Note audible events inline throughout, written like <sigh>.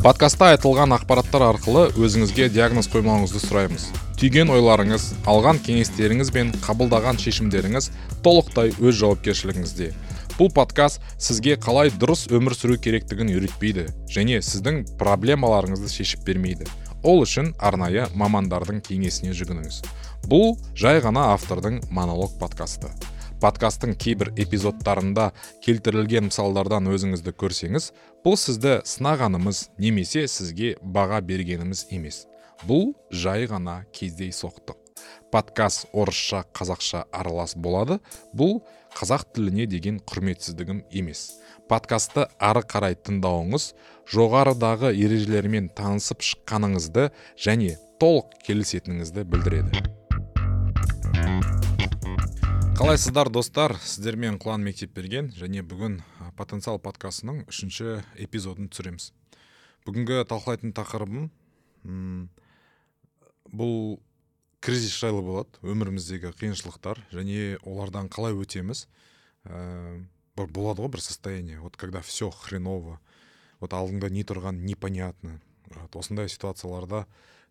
подкастта айтылған ақпараттар арқылы өзіңізге диагноз қоймауыңызды сұраймыз. Түйген ойларыңыз алған кеңестеріңіз бен қабылдаған шешімдеріңіз толықтай өз жауапкершілігіңізде. Бұл подкаст сізге қалай дұрыс өмір сүру керектігін үйретпейді және сіздің проблемаларыңызды шешіп бермейді. Ол үшін арнайы мамандардың кеңесіне жүгініңіз. Бұл жай ғана автордың монолог подкасты. Подкасттың кейбір эпизодтарында келтірілген мысалдардан өзіңізді көрсеңіз бұл сізді сынағанымыз немесе сізге баға бергеніміз емес. Бұл жай ғана кездейсоқтық подкаст орысша қазақша аралас болады. Бұл қазақ тіліне деген құрметсіздігім емес. Подкастты ары қарай тыңдауыңыз жоғарыдағы ережелермен танысып шыққаныңызды және толық келісетініңізді білдіреді. Қалайсыздар достар? Сіздермен құлан мектеп берген және бүгін потенциал подкастының үшінші эпизодын түсіреміз. Бүгінгі талқылайтын тақырыбым бұл кризис жайлы болады өміріміздегі қиыншылықтар және олардан қалай өтеміз. Ә, бір болады ғой бір состояние. Вот когда все хреново вот алдыңда не тұрған непонятно. Вот осындай ситуацияларда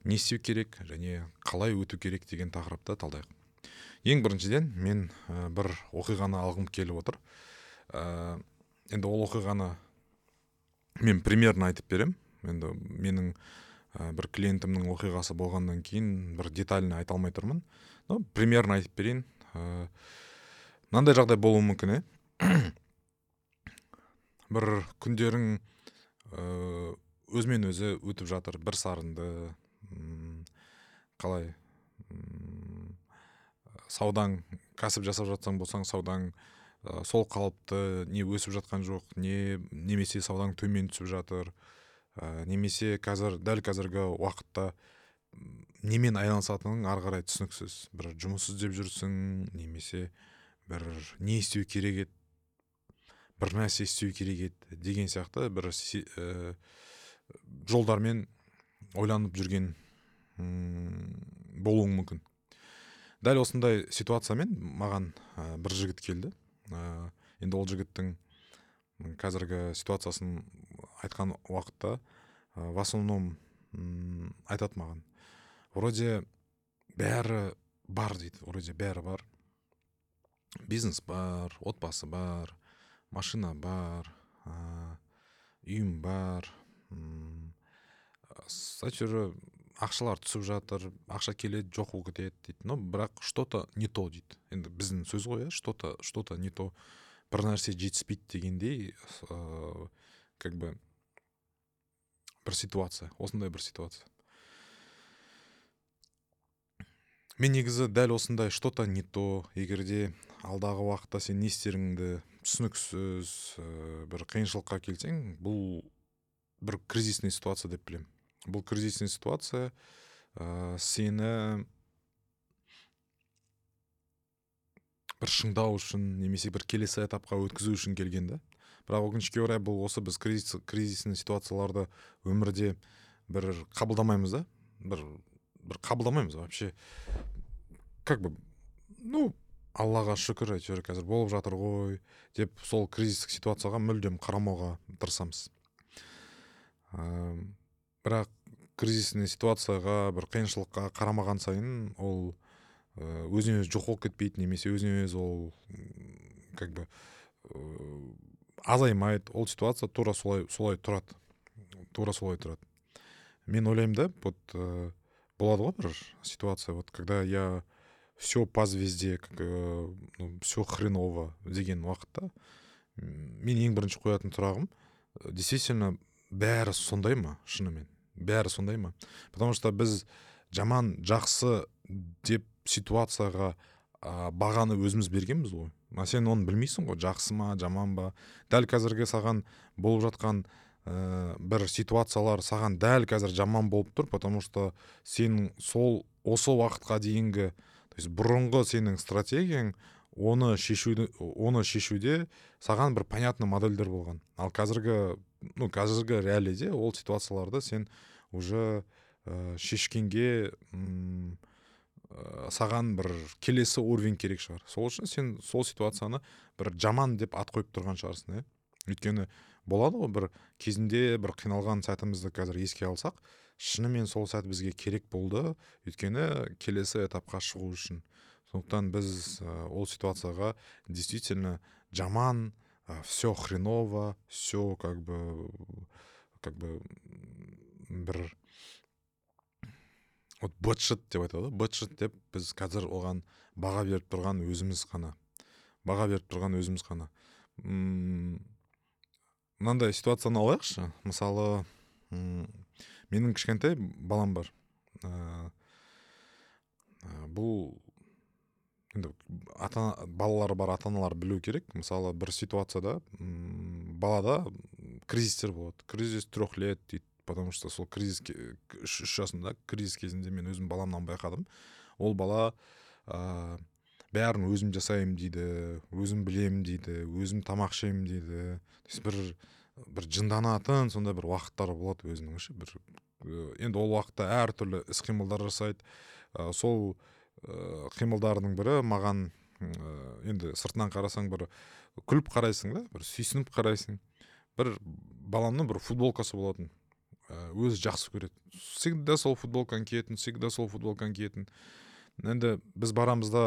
не істеу керек және қалай өту керек деген тақырыпты талдайық. Ең біріншіден мен бір оқиғаны алғым келіп отыр. Ә, енді ол оқиғаны мен примерно айтып берем. енді менің ә, бір клиентімнің оқиғасы болғаннан кейін бір детально айта алмай тұрмын. Но примерно айтып берейін ә, мынандай жағдай болуы мүмкін иә <coughs> бір күндерің өзімен өзі өтіп жатыр бір сарынды қалай саудаң кәсіп жасап жатсаң болсаң саудаң ә, сол қалыпты не өсіп жатқан жоқ не немесе саудаң төмен түсіп жатыр ә, немесе қазір дәл қазіргі уақытта немен айналысатының ары қарай түсініксіз. Бір жұмыс іздеп жүрсің немесе бір не істеу керек еді бір нәрсе істеу керек еді деген сияқты бір ә, жолдармен ойланып жүрген болуың мүмкін. Дәл осындай ситуациямен маған ә, бір жігіт келді. Ә, енді ол жігіттің қазіргі ситуациясын айтқан уақытта ә, в основном айтады маған. Вроде бәрі бар дейді. Вроде бәрі бар. Бизнес бар отбасы бар машина бар ә, үйім бар ақшалар түсіп жатыр ақша келеді жоқ болып кетеді дейді. Но бірақ что то не то дейді. Енді біздің сөз ғой иә что то что то не то. Бір нәрсе жетіспейді дегендей ә, как бы бір ситуация осындай бір ситуация. Мен негізі дәл осындай что то не то егерде алдағы уақытта сен не істеріңді түсініксіз ә, бір қиыншылыққа келсең бұл бір кризисный ситуация деп білемін. Бұл кризисный ситуация ә, сені бір шыңдау үшін немесе бір келесі этапқа өткізу үшін келген да. Бірақ өкінішке орай бұл осы біз кризис, кризисный ситуацияларды өмірде бір қабылдамаймыз да. Бір бір қабылдамаймыз вообще. Как бы ну аллаға шүкір әйтеуір қазір болып жатыр ғой деп сол кризистік ситуацияға мүлдем қарамауға тырысамыз. Бірақ кризисный ситуацияға бір қиыншылыққа қарамаған сайын ол э, өзінен өзі жоқ болып кетпейді немесе өзінен өзі ол как бы э, азаймайды. Ол ситуация тура солай солай тұрады. Тура солай тұрады. Мен ойлаймын да вот ә, болады ғой бір ситуация. Вот когда я все по звезде как, ну, все хреново деген уақытта мен ең бірінші қоятын сұрағым действительно бәрі сондай ма шынымен? Бәрі сондай ма? Потому что біз жаман жақсы деп ситуацияға ә, бағаны өзіміз бергенбіз ғой. А сен оны білмейсің ғой жақсы ма жаман ба? Дәл қазіргі саған болып жатқан ә, бір ситуациялар саған дәл қазір жаман болып тұр потому что сен сол осы уақытқа дейінгі то есть бұрынғы сенің стратегияң оны шешуді оны шешуде саған бір понятный модельдер болған. Ал қазіргі ну қазіргі реалиде ол ситуацияларды сен уже ә, шешкенге ә, саған бір келесі уровень керек шығар. Сол үшін сен сол ситуацияны бір жаман деп ат қойып тұрған шығарсың иә. Өйткені болады ғой бір кезінде бір қиналған сәтімізді қазір еске алсақ шынымен сол сәт бізге керек болды. Өйткені келесі этапқа шығу үшін. Сондықтан біз ол ситуацияға действительно жаман все хреново все как бы как бы бір вот бытшыт деп айтады ғой бытшыт деп біз қазір оған баға беріп тұрған өзіміз ғана баға беріп тұрған өзіміз ғана. Мынандай ситуацияны алайықшы. Мысалы менің кішкентай балам бар. Ә, бұл енді ата балалары бар ата аналар білу керек. Мысалы бір ситуацияда балада кризистер болады. Кризис трех лет дейді потому что сол кризис үш жасында кризис кезінде мен өзім баламнан байқадым. Ол бала ә, бәрін өзім жасаймын дейді өзім білемін дейді өзім тамақ ішемін дейді. То бір бір жынданатын сондай бір уақыттары болады өзінің ше бір енді ол уақытта әртүрлі іс қимылдар жасайды. Ә, сол қимылдарының бірі маған ә, енді сыртынан қарасаң бір күліп қарайсың да бір сүйсініп қарайсың. Бір баламның бір футболкасы болатын. Ә, өзі жақсы көреді. Всегда сол футболканы киетін всегда сол футболканы киетін. Енді біз барамыз да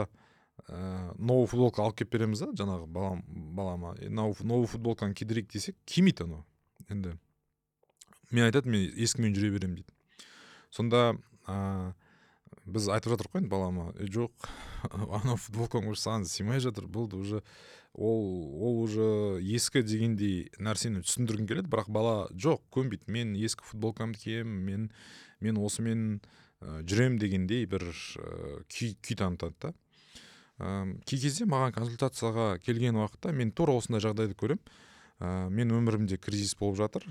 ә, новый футболка алып келіп береміз да жаңағы балам балама. Новый футболканы кидірейік десек кимейді анау. Енді мен айтады мен ескімен жүре беремін дейді. Сонда біз айтып жатырмық қой енді балама жоқ <laughs> анау футболкаң уже саған сыймай жатыр болды уже ол ол уже ескі дегендей нәрсені түсіндіргім келеді. Бірақ бала жоқ көнбейді мен ескі футболкамды киемін мен мен осымен ә, жүремін дегендей бір ә, күй, күй танытады да. Кей кезде маған консультацияға келген уақытта мен тура осындай жағдайды көремін. Ә, мен өмірімде кризис болып жатыр.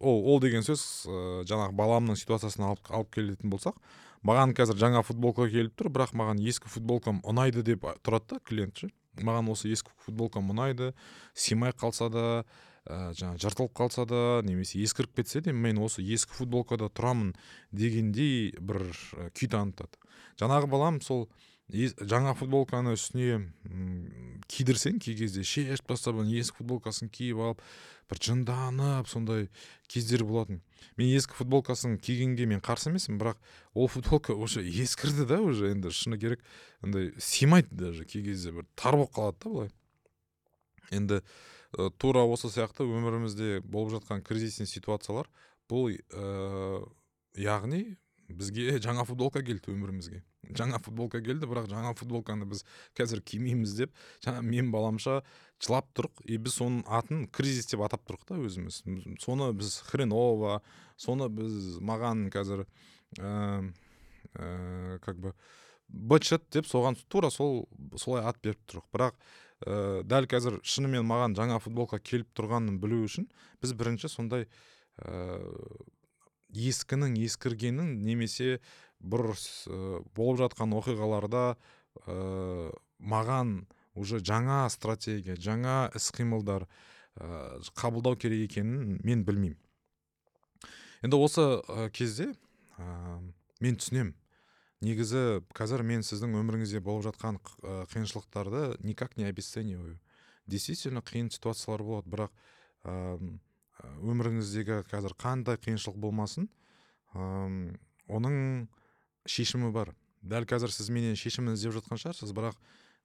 Ол ол деген сөз ә, жаңағы баламның ситуациясына алып, алып келетін болсақ маған қазір жаңа футболка келіп тұр бірақ маған ескі футболкам ұнайды деп тұрады да клиент ше. Маған осы ескі футболкам ұнайды сыймай қалса да ә, жаңағы жыртылып қалса да немесе ескіріп кетсе де мен осы ескі футболкада тұрамын дегендей бір күй танытады. Жаңағы балам сол жаңа футболканы үстіне кидірсең кей кезде шешіп тастап ескі футболкасын киіп алып бір жынданып сондай кездер болатын. Мен ескі футболкасын кигенге мен қарсы емеспін бірақ ол футболка уже ескірді да уже енді шыны керек андай сыймайды даже кей кезде бір тар болып қалады да былай. Енді ә, тура осы сияқты өмірімізде болып жатқан кризисный ситуациялар бұл ә, яғни бізге жаңа футболка келді өмірімізге. Жаңа футболка келді бірақ жаңа футболканы біз қазір кимейміз деп жаңа мен баламша жылап тұрық. И біз соның атын кризис деп атап тұрық та өзіміз. Соны біз хреново соны біз маған қазір ә, ә, как бы бычыт деп соған тура сол солай ат беріп тұрық. Бірақ ә, дәл қазір шынымен маған жаңа футболка келіп тұрғанын білу үшін біз бірінші сондай ә, ескінің ескіргенін немесе бір болып жатқан оқиғаларда ә, маған уже жаңа стратегия жаңа іс қимылдар ә, қабылдау керек екенін мен білмеймін енді осы ә, кезде ә, мен түсінем. негізі қазір мен сіздің өміріңізде болып жатқан қиыншылықтарды никак не обесцениваю действительно қиын ситуациялар болады бірақ ә, өміріңіздегі қазір қандай қиыншылық болмасын ә, оның шешімі бар. Дәл қазір сіз менен шешімін іздеп жатқан шығарсыз бірақ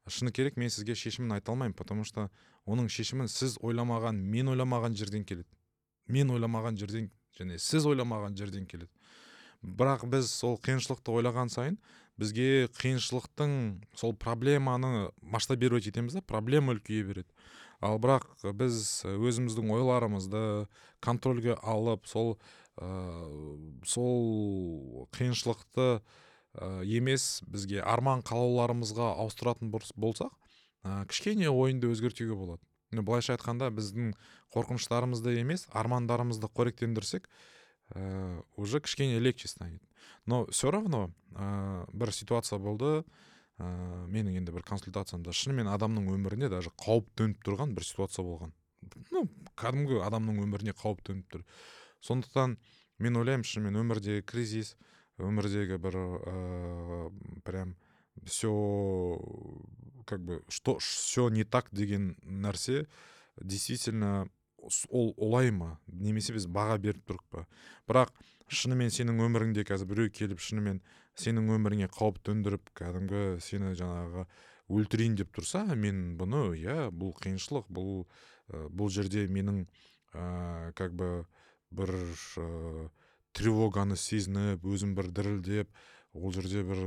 шыны керек мен сізге шешімін айта алмаймын потому что оның шешімін сіз ойламаған мен ойламаған жерден келеді. Мен ойламаған жерден және сіз ойламаған жерден келеді. Бірақ біз сол қиыншылықты ойлаған сайын бізге қиыншылықтың сол проблеманы масштабировать етеміз да проблема үлкейе береді. Ал бірақ біз өзіміздің ойларымызды контрольге алып сол ә, сол қиыншылықты ә, емес бізге арман қалауларымызға ауыстыратын болсақ ә, кішкене ойынды өзгертуге болады. Былайша айтқанда біздің қорқыныштарымызды емес армандарымызды қоректендірсек уже кішкене легче станет. Но все равно бір ситуация болды. Ә, менің енді бір консультациямда шынымен адамның өміріне даже қауіп төніп тұрған бір ситуация болған. Ну кәдімгі адамның өміріне қауіп төніп тұр. Сондықтан мен ойлаймын шынымен өмірдегі кризис өмірдегі бір ә, прям все как бы что все не так деген нәрсе действительно ол олай ма? Немесе біз баға беріп тұрық па? Бірақ шынымен сенің өміріңде қазір біреу келіп шынымен сенің өміріңе қауіп төндіріп кәдімгі сені жаңағы өлтірейін деп тұрса мен бұны иә бұл қиыншылық бұл ә, бұл жерде менің ә, как бы бір ә, тревоганы сезініп өзім бір дірілдеп ол жерде бір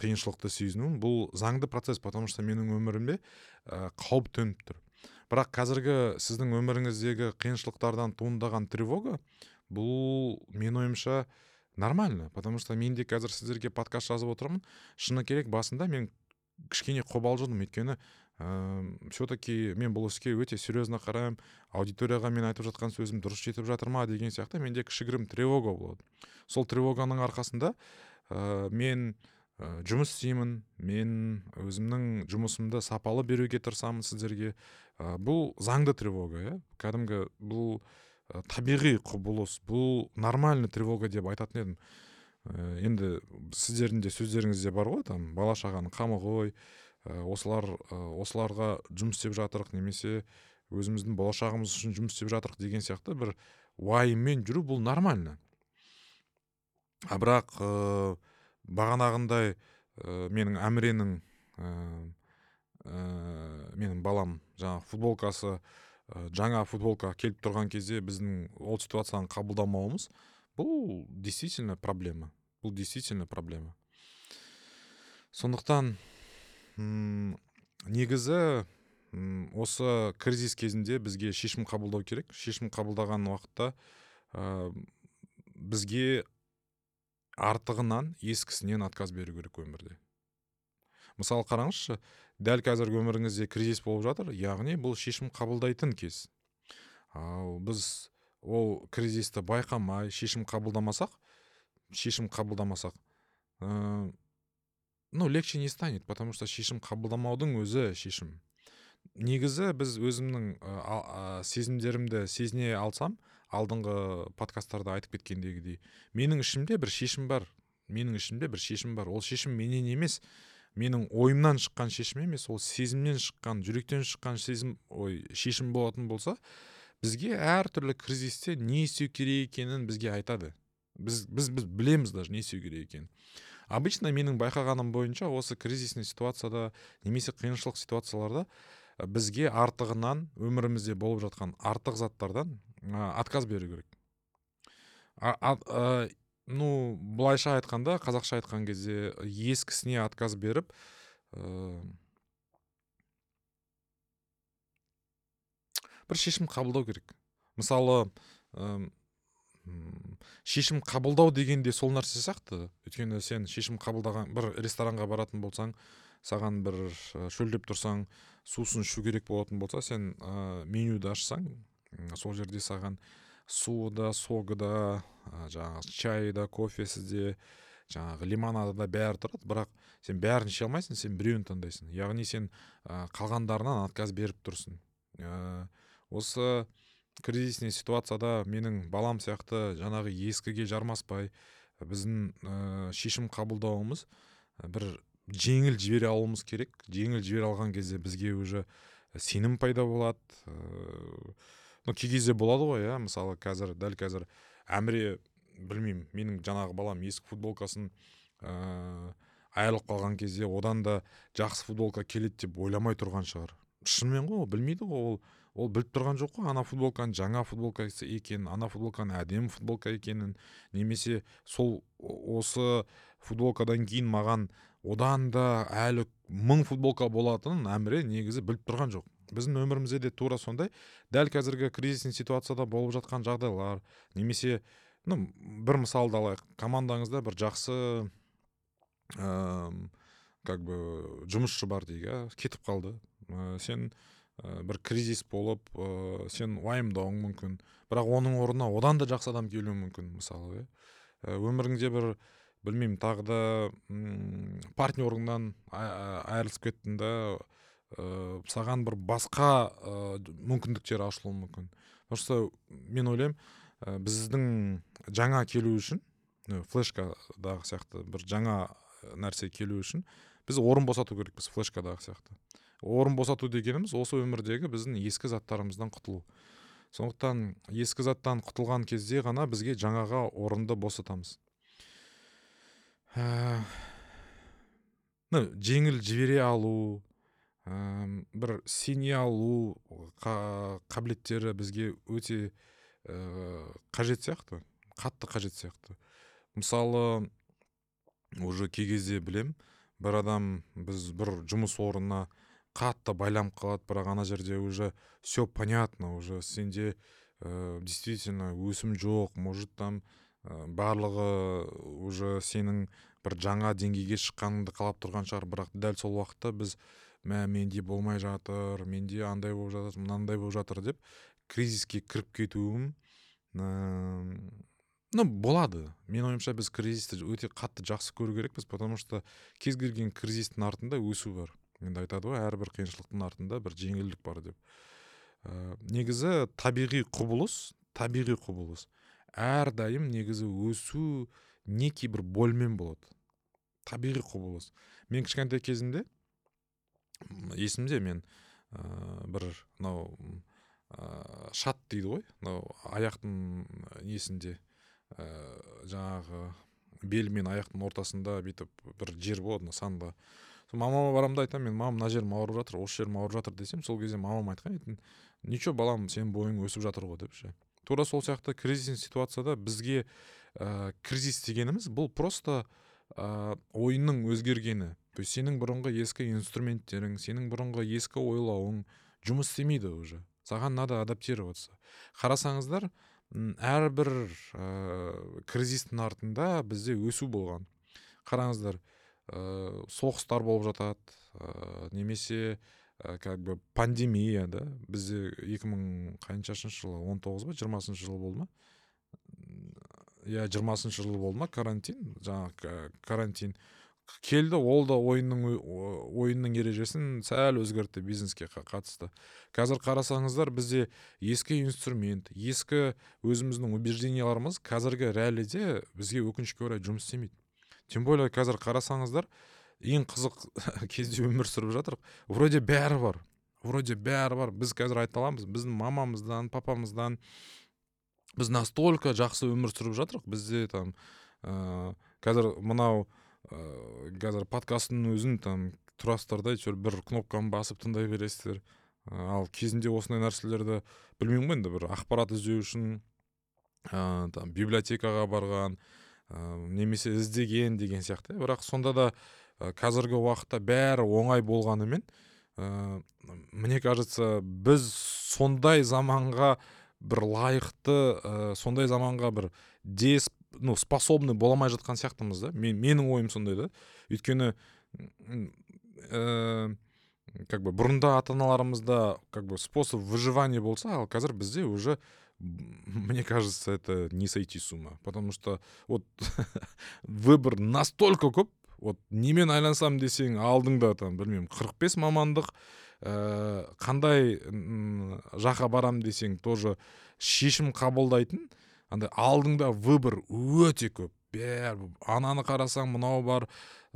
қиыншылықты сезіну бұл заңды процесс потому что менің өмірімде ә, қауіп төніп тұр. Бірақ қазіргі сіздің өміріңіздегі қиыншылықтардан туындаған тревога бұл мен ойымша нормально потому что мен де қазір сіздерге подкаст жазып отырмын шыны керек басында мен кішкене қобалжыдым өйткені ә, все таки мен бұл іске өте серьезно қараймын. Аудиторияға мен айтып жатқан сөзім дұрыс жетіп жатыр ма деген сияқты менде кішігірім тревога болады. Сол тревоганың арқасында ә, мен ә, жұмыс істеймін мен өзімнің жұмысымды сапалы беруге тырысамын сіздерге. Ә, бұл заңды тревога иә. Кәдімгі бұл табиғи құбылыс. Бұл нормальный тревога деп айтатын едім. Ә, енді сіздердің де сөздеріңізде бар ғой там бала шағаның қамы ғой ә, осылар ә, осыларға жұмыс істеп жатырық немесе өзіміздің болашағымыз үшін жұмыс істеп жатырық деген сияқты бір уайыммен жүру бұл нормально. А бірақ ә, бағанағындай менің әміренің менің балам жаңағы футболкасы жаңа футболка келіп тұрған кезде біздің ол ситуацияны қабылдамауымыз бұл действительно проблема. Бұл действительно проблема. Сондықтан м негізі осы кризис кезінде бізге шешім қабылдау керек. Шешім қабылдаған уақытта ә, бізге артығынан ескісінен отказ беру керек өмірде. Мысалы қараңызшы дәл қазіргі өміріңізде кризис болып жатыр яғни бұл шешім қабылдайтын кез. Ал біз ол кризисті байқамай шешім қабылдамасақ шешім қабылдамасақ ә, ну легче не станет потому что шешім қабылдамаудың өзі шешім. Негізі біз өзімнің ә, сезімдерімді сезіне алсам алдыңғы подкасттарда айтып кеткендегідей менің ішімде бір шешім бар менің ішімде бір шешім бар. Ол шешім менен емес менің ойымнан шыққан шешім емес ол сезімнен шыққан жүректен шыққан сезім ой шешім болатын болса бізге әртүрлі кризисте не істеу керек екенін бізге айтады. Біз біз біз білеміз даже не істеу керек екенін. Обычно менің байқағаным бойынша осы кризисный ситуацияда немесе қиыншылық ситуацияларда бізге артығынан өмірімізде болып жатқан артық заттардан ә, отказ беру керек. Ну былайша айтқанда қазақша айтқан кезде ескісіне отказ беріп бір шешім қабылдау керек. Мысалы ә, шешім қабылдау деген де сол нәрсе сияқты. Өйткені сен шешім қабылдаған бір ресторанға баратын болсаң саған бір шөлдеп тұрсаң сусын ішу керек болатын болса сен ә, менюді ашсаң сол жерде саған суы да согы да жаңағы чайы да кофесі де жаңағы лимонады да бәрі тұрады. Бірақ сен бәрін іше алмайсың сен біреуін таңдайсың. Яғни сен ә, қалғандарынан отказ беріп тұрсың. Ә, осы кризисный ситуацияда менің балам сияқты жаңағы ескіге жармаспай біздің ә, шешім қабылдауымыз бір жеңіл жібере алуымыз керек. Жеңіл жібере алған кезде бізге уже сенім пайда болады. Ә, ну кей кезде болады ғой иә мысалы қазір дәл қазір. Әміре білмеймін менің жаңағы балам ескі футболкасын ыыы айырылып қалған кезде одан да жақсы футболка келеді деп ойламай тұрған шығар. Шынымен ғой ол білмейді ғой ол ол біліп тұрған жоқ қой ана футболканың жаңа футболка екенін ана футболканың әдемі футболка екенін. Немесе сол осы футболкадан кейін маған одан да әлі мың футболка болатынын әміре негізі біліп тұрған жоқ. Біздің өмірімізде де тура сондай. Дәл қазіргі кризисный ситуацияда болып жатқан жағдайлар немесе ну бір мысалды алайық. Командаңызда бір жақсы ә, как бы жұмысшы бар дейік кетіп қалды. Ә, сен ә, бір кризис болып ә, сен уайымдауың мүмкін. Бірақ оның орнына одан да жақсы адам келуі мүмкін мысалы иә? Өміріңде бір білмеймін тағы да партнерыңнан айырылысып кеттің да ә, саған бір басқа ә, мүмкіндіктер ашылуы мүмкін. Просто мен ойлаймын ә, біздің жаңа келу үшін флешкадағы сияқты бір жаңа нәрсе келу үшін біз орын босату керекпіз флешкадағы сияқты. Орын босату дегеніміз осы өмірдегі біздің ескі заттарымыздан құтылу. Сондықтан ескі заттан құтылған кезде ғана бізге жаңаға орынды босатамыз. Ә, жеңіл жібере алу ә, бір сене алу қабілеттері бізге өте ә, қажет сияқты қатты қажет сияқты. Мысалы уже кей кезде білем бір адам біз бір жұмыс орнына қатты байланып қалады бірақ ана жерде уже все понятно уже сенде ә, действительно өсім жоқ может там ә, барлығы уже сенің бір жаңа деңгейге шыққаныңды қалап тұрған шығар. Бірақ дәл сол уақытта біз мә менде болмай жатыр менде андай болып жатыр мынандай болып жатыр деп кризиске кіріп кетуім ну болады. Менің ойымша біз кризисті өте қатты жақсы көру керекпіз потому что кез келген кризистің артында өсу бар. Енді айтады ғой әрбір қиыншылықтың артында бір жеңілдік бар деп. Ә, негізі табиғи құбылыс табиғи құбылыс. Әрдайым негізі өсу некий бір больмен болады. Табиғи құбылыс. Мен кішкентай кезімде есімде мен ә, бір мынау ә, шат дейді ғой мынау аяқтың несінде ә, жаңағы бел мен аяқтың ортасында бүйтіп бір жер болады мына санға мамама барамын да айтамын мен мама мына жерім ауырып жатыр осы жерім ауырып жатыр десем сол кезде мамам айтқан еді ничего балам сенің бойың өсіп жатыр ғой деп ше. Тура сол сияқты кризисный ситуацияда бізге ә, кризис дегеніміз бұл просто ә, ойынның өзгергені. Сенің бұрынғы ескі инструменттерің сенің бұрынғы ескі ойлауың жұмыс істемейді уже. Саған надо адаптироваться. Қарасаңыздар әрбір ә, кризистің артында бізде өсу болған. Қараңыздар ә, соғыстар болып жатады ә, немесе ә, как бы пандемия да? Бізде 2000 мың қаншашыншы жылы он тоғыз ба жиырмасыншы жыл болды ма? Иә жиырмасыншы жыл болды ма карантин? Жаңағы карантин. Келді ол да ойынның ойынның ережесін сәл өзгертті бизнеске қатысты. Қазір қарасаңыздар бізде ескі инструмент ескі өзіміздің убежденияларымыз қазіргі реалиде бізге өкінішке орай жұмыс істемейді. Тем более қазір қарасаңыздар ең қызық <laughs> кезде өмір сүріп жатырық. Вроде бәрі бар вроде бәрі бар. Біз қазір айта аламыз біздің мамамыздан папамыздан біз настолько жақсы өмір сүріп жатырық. Бізде там ә, қазір мынау ә, қазір подкасттың өзін там тұрасыздар да әйтеуір бір кнопканы басып тыңдай бересіздер. Ал кезінде осындай нәрселерді білмеймін ғой енді бір ақпарат іздеу үшін ә, там библиотекаға барған ә, немесе іздеген деген сияқты. Бірақ сонда да ә, қазіргі уақытта бәрі оңай болғанымен ә, мне кажется біз сондай заманға бір лайықты ә, сондай заманға бір дес ну способный бола алмай жатқан сияқтымыз да. Мен, менің ойым сондай да. Өйткені ә, как бы бұрында ата аналарымызда как бы способ выживания болса ал қазір бізде уже мне кажется, это не сойти с ума. Потому что вот <laughs> выбор настолько көп, вот немен айлансам десең алдыңда там білмеймін 45 мамандық ә, қандай жаққа барам десең тоже шешім қабылдайтын. Андай алдыңда выбор өте көп. Бәрі ананы қарасаң мынау бар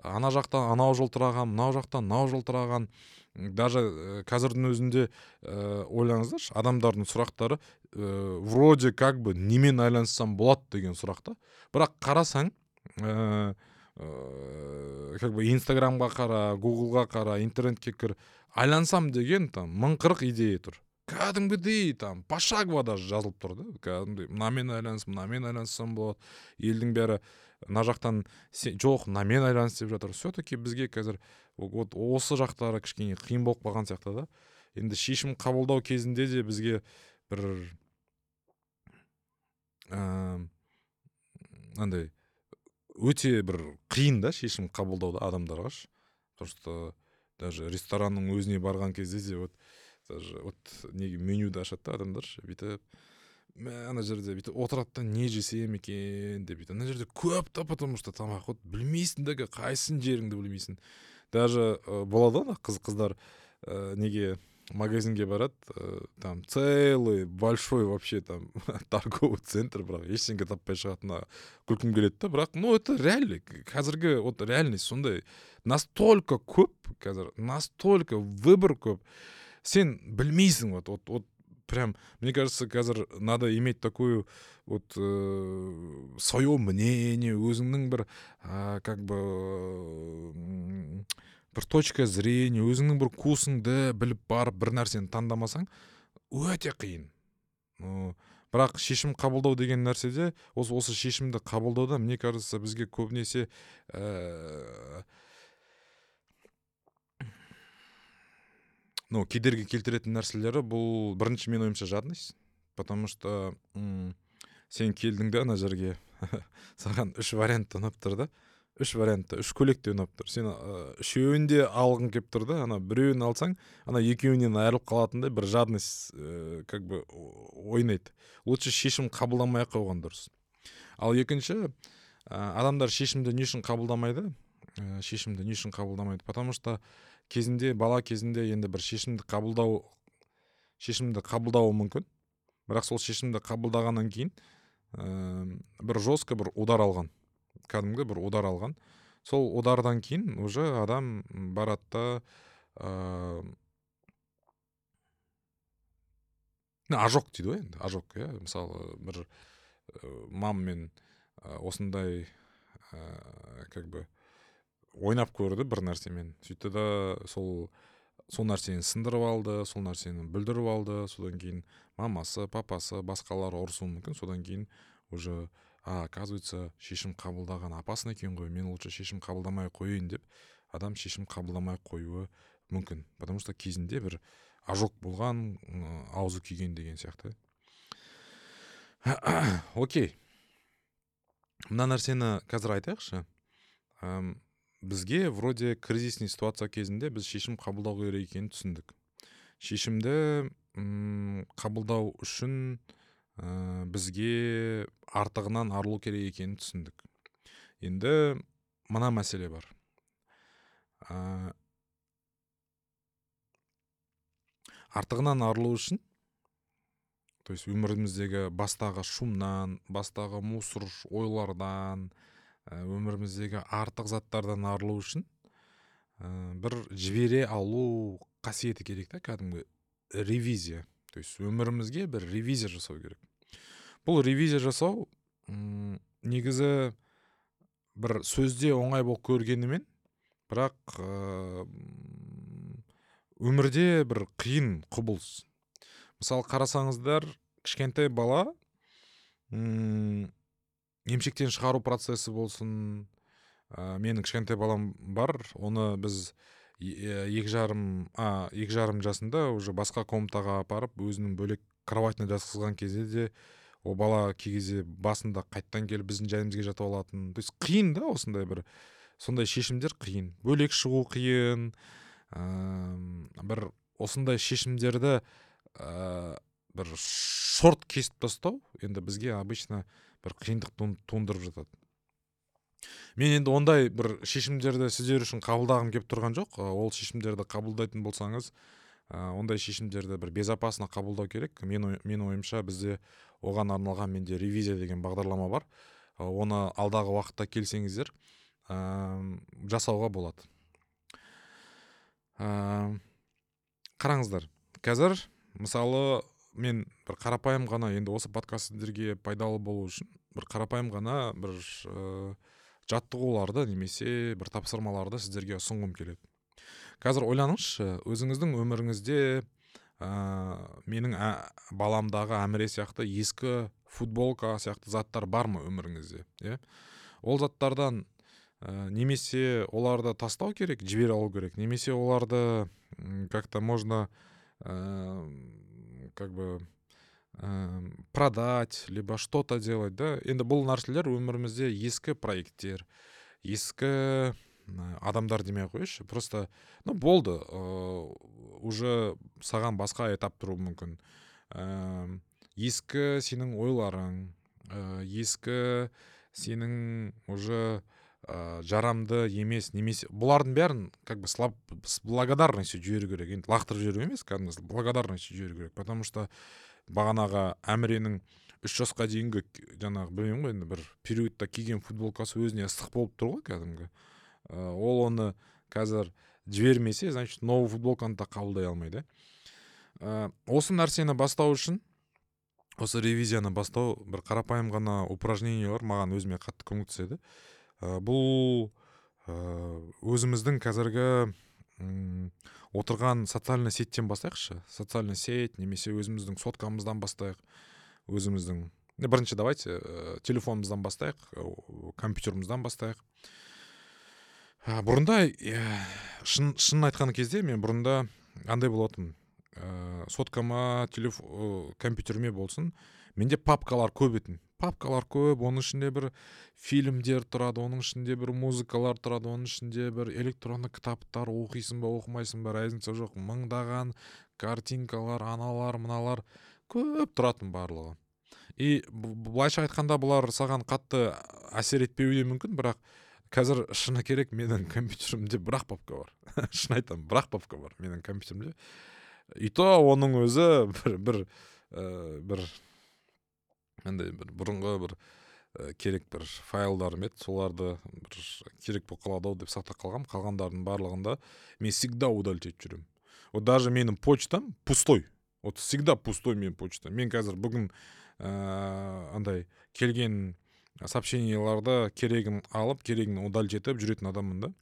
ана жақтан анау жылтыраған мынау жақтан мынау жылтыраған. Даже ә, қазірдің өзінде ә, ойлаңыздаршы адамдардың сұрақтары ә, вроде как бы немен айланыссам болады деген сұрақ та. Бірақ қарасаң ә, ә, как бы инстаграмға қара гуглға қара интернетке кір айлансам деген там мың қырық идея тұр. Кәдімгідей там пошагово даже жазылып тұр да. Кәдімгідей мынамен айланыс мынамен айланыссам болады. Елдің бәрі мына жақтан жоқ мынамен айланыс деп жатыр. Все таки бізге қазір вот осы жақтары кішкене қиын болып қалған сияқты да. Енді шешім қабылдау кезінде де бізге бір андай өте бір қиын да шешім қабылдауда адамдарға просто даже ресторанның өзіне барған кезде де вот даже вот неге менюді ашады да адамдар бүйтіп мә ана жерде бүйтіп отырады да не жесем екен деп бүйтіп ана жерде көп та потому что тамақ вот білмейсің да қайсысын жеріңді білмейсің. Даже ә, болады ғой қыз қыздар ә, неге магазинге барады ә, там целый большой вообще там <laughs> торговый центр бірақ ештеңе таппай шығатынына күлкім келеді да бірақ ну это реально қазіргі вот реальность сондай. Настолько көп қазір настолько выбор көп. Сен білмейсің вот вот вот прям мне кажется қазір надо иметь такую вот э, свое мнение өзіңнің бір ә, как бы бір точка зрения өзіңнің бір вкусыңды біліп барып бір нәрсені таңдамасаң өте қиын. Бірақ шешім қабылдау деген нәрседе осы осы шешімді қабылдауда мне кажется бізге көбінесе ә, ну кедергі келтіретін нәрселері бұл бірінші менің ойымша жадность потому что сен келдің да ана жерге <laughs> саған үш вариант ұнап тұр да. Үш вариантта үш көйлек те ұнап тұр. Сен үшеуін де алғың келіп тұр да ана біреуін алсаң ана екеуінен айырылып қалатындай бір жадность ә, как бы ойнайды. Лучше шешім қабылдамай ақ қойған дұрыс. Ал екінші адамдар шешімді не үшін қабылдамайды? Ә, шешімді не үшін қабылдамайды? Потому что кезінде бала кезінде енді бір шешімді қабылдау шешімді қабылдауы мүмкін. Бірақ сол шешімді қабылдағаннан кейін ә, бір жестко бір удар алған кәдімгі бір удар алған. Сол удардан кейін уже адам барады да ә, ожог дейді ғой енді ожог иә. Мысалы бір ә, мамамен осындай ә, как бы ойнап көрді бір нәрсемен. Сөйтті да сол сол нәрсені сындырып алды сол нәрсені бүлдіріп алды. Содан кейін мамасы папасы басқалар ұрысуы мүмкін. Содан кейін уже а оказывается шешім қабылдаған опасно екен ғой мен лучше шешім қабылдамай қояйын деп адам шешім қабылдамай қоюы мүмкін. Потому что кезінде бір ожог болған аузы күйген деген сияқты. Окей. Мына нәрсені қазір айтайықшы. Бізге вроде кризисный ситуация кезінде біз шешім қабылдау керек екенін түсіндік. Шешімді м қабылдау үшін ә, бізге артығынан арылу керек екенін түсіндік. Енді мына мәселе бар. Ә, артығынан арылу үшін то есть өміріміздегі бастағы шумнан бастағы мусор ойлардан өміріміздегі артық заттардан арылу үшін ә, бір жібере алу қасиеті керек та кәдімгі ревизия. То есть өмірімізге бір ревизия жасау керек. Бұл ревизия жасау ұм, негізі бір сөзде оңай болып көргенімен бірақ ә, өмірде бір қиын құбылыс. Мысалы қарасаңыздар кішкентай бала емшектен шығару процесі болсын ә, менің кішкентай балам бар оны біз екі жарым а екі жарым жасында уже басқа комнатаға апарып өзінің бөлек кроватьна жатқызған кезде де ол бала кей кезде басында қайттан келіп біздің жанымызға жатып алатын. То есть қиын да осындай бір сондай шешімдер қиын. Бөлек шығу қиын ә, бір осындай шешімдерді ә, бір шорт кесіп тастау енді бізге обычно бір қиындық туындырып жатады. Мен енді ондай бір шешімдерді сіздер үшін қабылдағым келіп тұрған жоқ. Ол шешімдерді қабылдайтын болсаңыз ондай шешімдерді бір безопасно қабылдау керек. Мен, менің ойымша бізде оған арналған менде ревизия деген бағдарлама бар. Оны алдағы уақытта келсеңіздер ә, жасауға болады. Ә, қараңыздар қазір мысалы мен бір қарапайым ғана енді осы подкаст сіздерге пайдалы болу үшін бір қарапайым ғана бір ә, жаттығуларды немесе бір тапсырмаларды сіздерге ұсынғым келеді. Қазір ойланыңызшы өзіңіздің өміріңізде ә, менің ә, баламдағы әміре сияқты ескі футболка сияқты заттар бар ма өміріңізде иә? Ол заттардан ә, немесе оларды тастау керек жібере алу керек немесе оларды как то можно как бы ә, продать либо что то делать да. Енді бұл нәрселер өмірімізде ескі проекттер ескі адамдар демей ақ қояйыншы. Просто ну болды ә, уже саған басқа этап тұруы мүмкін. Ә, ескі сенің ойларың ә, ескі сенің уже ә, жарамды емес немесе бұлардың бәрін как бы слаб, с благодарностью жіберу керек. Енді лақтырып жіберу емес кәдімгі благодарностью жіберу керек. Потому что бағанағы әміренің үш жасқа дейінгі жаңағы білмеймін ғой енді бір периодта киген футболкасы өзіне ыстық болып тұр ғой кәдімгі. Ә, ол оны қазір жібермесе значит новый футболканы да қабылдай алмайды. Ә, осы нәрсені бастау үшін осы ревизияны бастау бір қарапайым ғана упражнениялар маған өзіме қатты көмектеседі. Бұл ә, өзіміздің қазіргі отырған социальный сеттен бастайықшы. Социальный сеть немесе өзіміздің соткамыздан бастайық. Өзіміздің бірінші давайте ә, телефонымыздан бастайық компьютерімізден бастайық. Ә, бұрында ә, шын, айтқан кезде мен бұрында андай болатын. Ә, соткама телеф, компьютеріме болсын менде папкалар көп етін. Папкалар көп оның ішінде бір фильмдер тұрады оның ішінде бір музыкалар тұрады оның ішінде бір электронды кітаптар оқисың ба оқымайсың ба разница жоқ. Мыңдаған картинкалар аналар мыналар көп тұратын барлығы. И былайша айтқанда бұлар саған қатты әсер етпеуі де мүмкін бірақ қазір шыны керек менің компьютерімде бір ақ папка бар. <laughs> Шын айтамын бір ақ папка бар менің компьютерімде. И то оның өзі бір бір ә, бір андай бір бұрынғы бір ә, керек бір файлдарым еді? Соларды бір керек болып қалады ау деп сақтап қалғанмын қалғандарының барлығында мен всегда удалить етіп жүремін. Вот даже менің почтам пустой. Вот всегда пустой менің почта мен қазір бүгін ә, андай келген сообщенияларды керегін алып керегін удалить етіп жүретін адаммын да.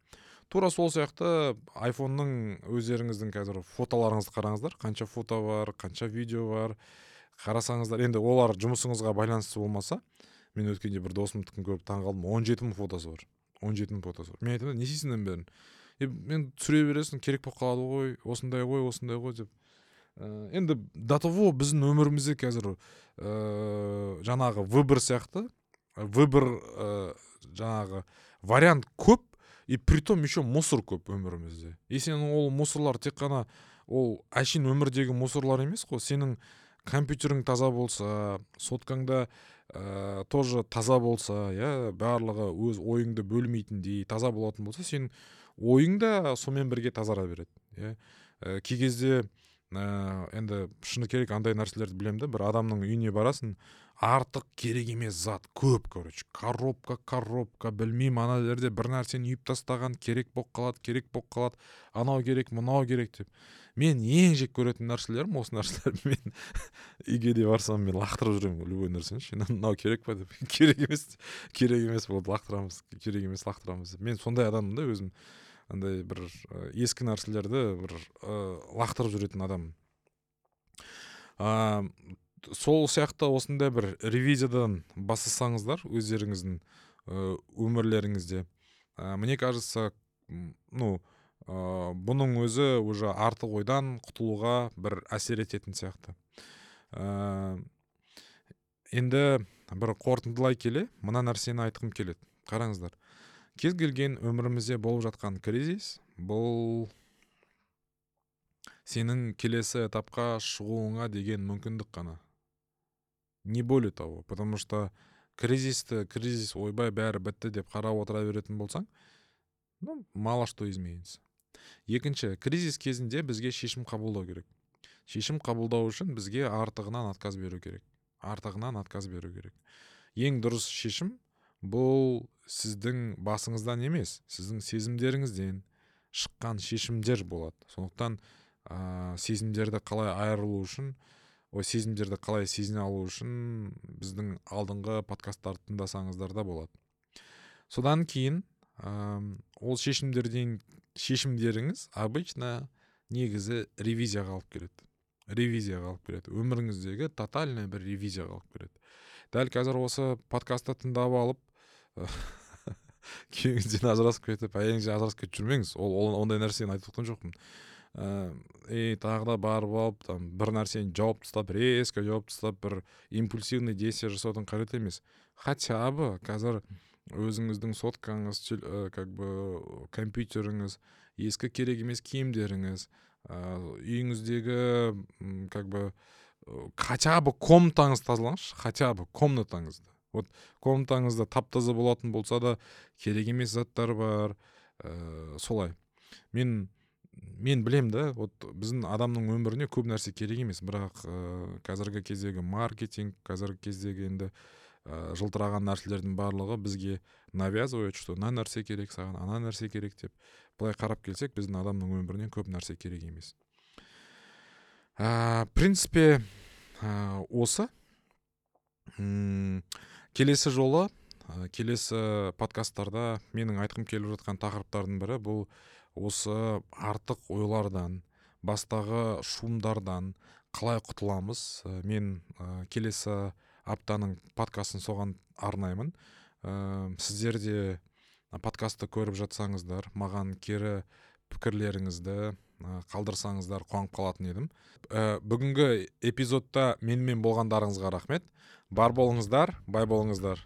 Тура сол сияқты айфонның өздеріңіздің қазір фотоларыңызды қараңыздар. Қанша фото бар қанша видео бар. Қарасаңыздар енді олар жұмысыңызға байланысты болмаса мен өткенде бір досымдікін көріп таң қалдым. он жеті мың фотосы бар. он жеті мың фотосы бар. Мен айтамын не істейсің оның бәрін? Е мен түсіре бересің керек болып қалады ғой осындай ғой осындай ғой деп. Ә, енді до того біздің өмірімізде қазір ә, жаңағы выбор сияқты выбор ә, жаңағы вариант көп и притом еще мусор көп өмірімізде. И сен ол мусорлар тек қана ол әшейін өмірдегі мусорлар емес қой. Сенің компьютерің таза болса соткаңда ә, тоже таза болса иә барлығы өз ойыңды бөлмейтіндей таза болатын болса сенің ойың да сонымен бірге тазара береді иә. Ә, кей кезде ә, енді шыны керек андай нәрселерді білемін да бір адамның үйіне барасың артық керек емес зат көп короче коробка коробка білмеймін ана жерде бір нәрсені үйіп тастаған керек болып қалады керек болып қалады анау керек мынау керек деп. Мен ең жек көретін нәрселерім осы нәрселер. <laughs> Мен үйге де барсам мен лақтырып жүремін любой нәрсені. Ше мынау керек па деп. <laughs> Керек емес. Керек емес болды лақтырамыз. Керек емес лақтырамыз деп. Мен сондай адаммын да өзім. Андай бір ескі нәрселерді бір ә, лақтырып жүретін адаммын сол сияқты осындай бір ревизиядан бастасаңыздар өздеріңіздің өмірлеріңізде. Ә, мне кажется ну ә, бұның өзі уже артық ойдан құтылуға бір әсер ететін сияқты. Ә, енді бір қорытындылай келе мына нәрсені айтқым келеді. Қараңыздар кез келген өмірімізде болып жатқан кризис бұл сенің келесі этапқа шығуыңа деген мүмкіндік қана. Не более того потому что кризисті кризис ойбай бәрі бітті деп қарап отыра беретін болсаң ну мало что изменится. Екінші кризис кезінде бізге шешім қабылдау керек. Шешім қабылдау үшін бізге артығынан отказ беру керек. Артығынан отказ беру керек. Ең дұрыс шешім бұл сіздің басыңыздан емес сіздің сезімдеріңізден шыққан шешімдер болады. Сондықтан ә, сезімдерді қалай айырылу үшін ой сезімдерді қалай сезіне алу үшін біздің алдыңғы подкасттарды тыңдасаңыздар да болады. Содан кейін ол шешімдерден шешімдеріңіз обычно негізі ревизияға алып келеді. Ревизияға алып келеді. Өміріңіздегі тотальный бір ревизияға алып келеді. Дәл қазір осы подкастты тыңдап алып <laughs> күйеуіңізден ажырасып кетіп әйеліңізден ажырасып кетіп жүрмеңіз. Ол, ол ондай нәрсені айтып жатқан жоқпын. И тағы да барып алып там бір нәрсені жауып тастап резко жауып тастап бір импульсивный действие жасаудың қажеті емес. Хотя бы қазір өзіңіздің соткаңыз ә, как бы компьютеріңіз ескі керек емес киімдеріңіз ә, үйіңіздегі как бы хотя бы комнатаңызды тазалаңызшы хотя бы комнатаңызды. Вот комнатаңызда тап таза болатын болса да керек емес заттар бар ә, солай. Мен мен білем да вот біздің адамның өміріне көп нәрсе керек емес бірақ ә, қазіргі кездегі маркетинг қазіргі кездегі енді ә, жылтыраған нәрселердің барлығы бізге навязывает что мына нәрсе керек саған ана нәрсе керек деп былай қарап келсек біздің адамның өмірінен көп нәрсе керек емес. Ә, принципе ә, осы. М, келесі жолы ә, келесі подкасттарда менің айтқым келіп жатқан тақырыптардың бірі бұл осы артық ойлардан бастағы шумдардан қалай құтыламыз? Ә, мен ә, келесі аптаның подкастын соған арнаймын. Ә, сіздер де подкастты көріп жатсаңыздар маған кері пікірлеріңізді қалдырсаңыздар қуанып қалатын едім. Ә, бүгінгі эпизодта менімен болғандарыңызға рахмет. Бар болыңыздар бай болыңыздар.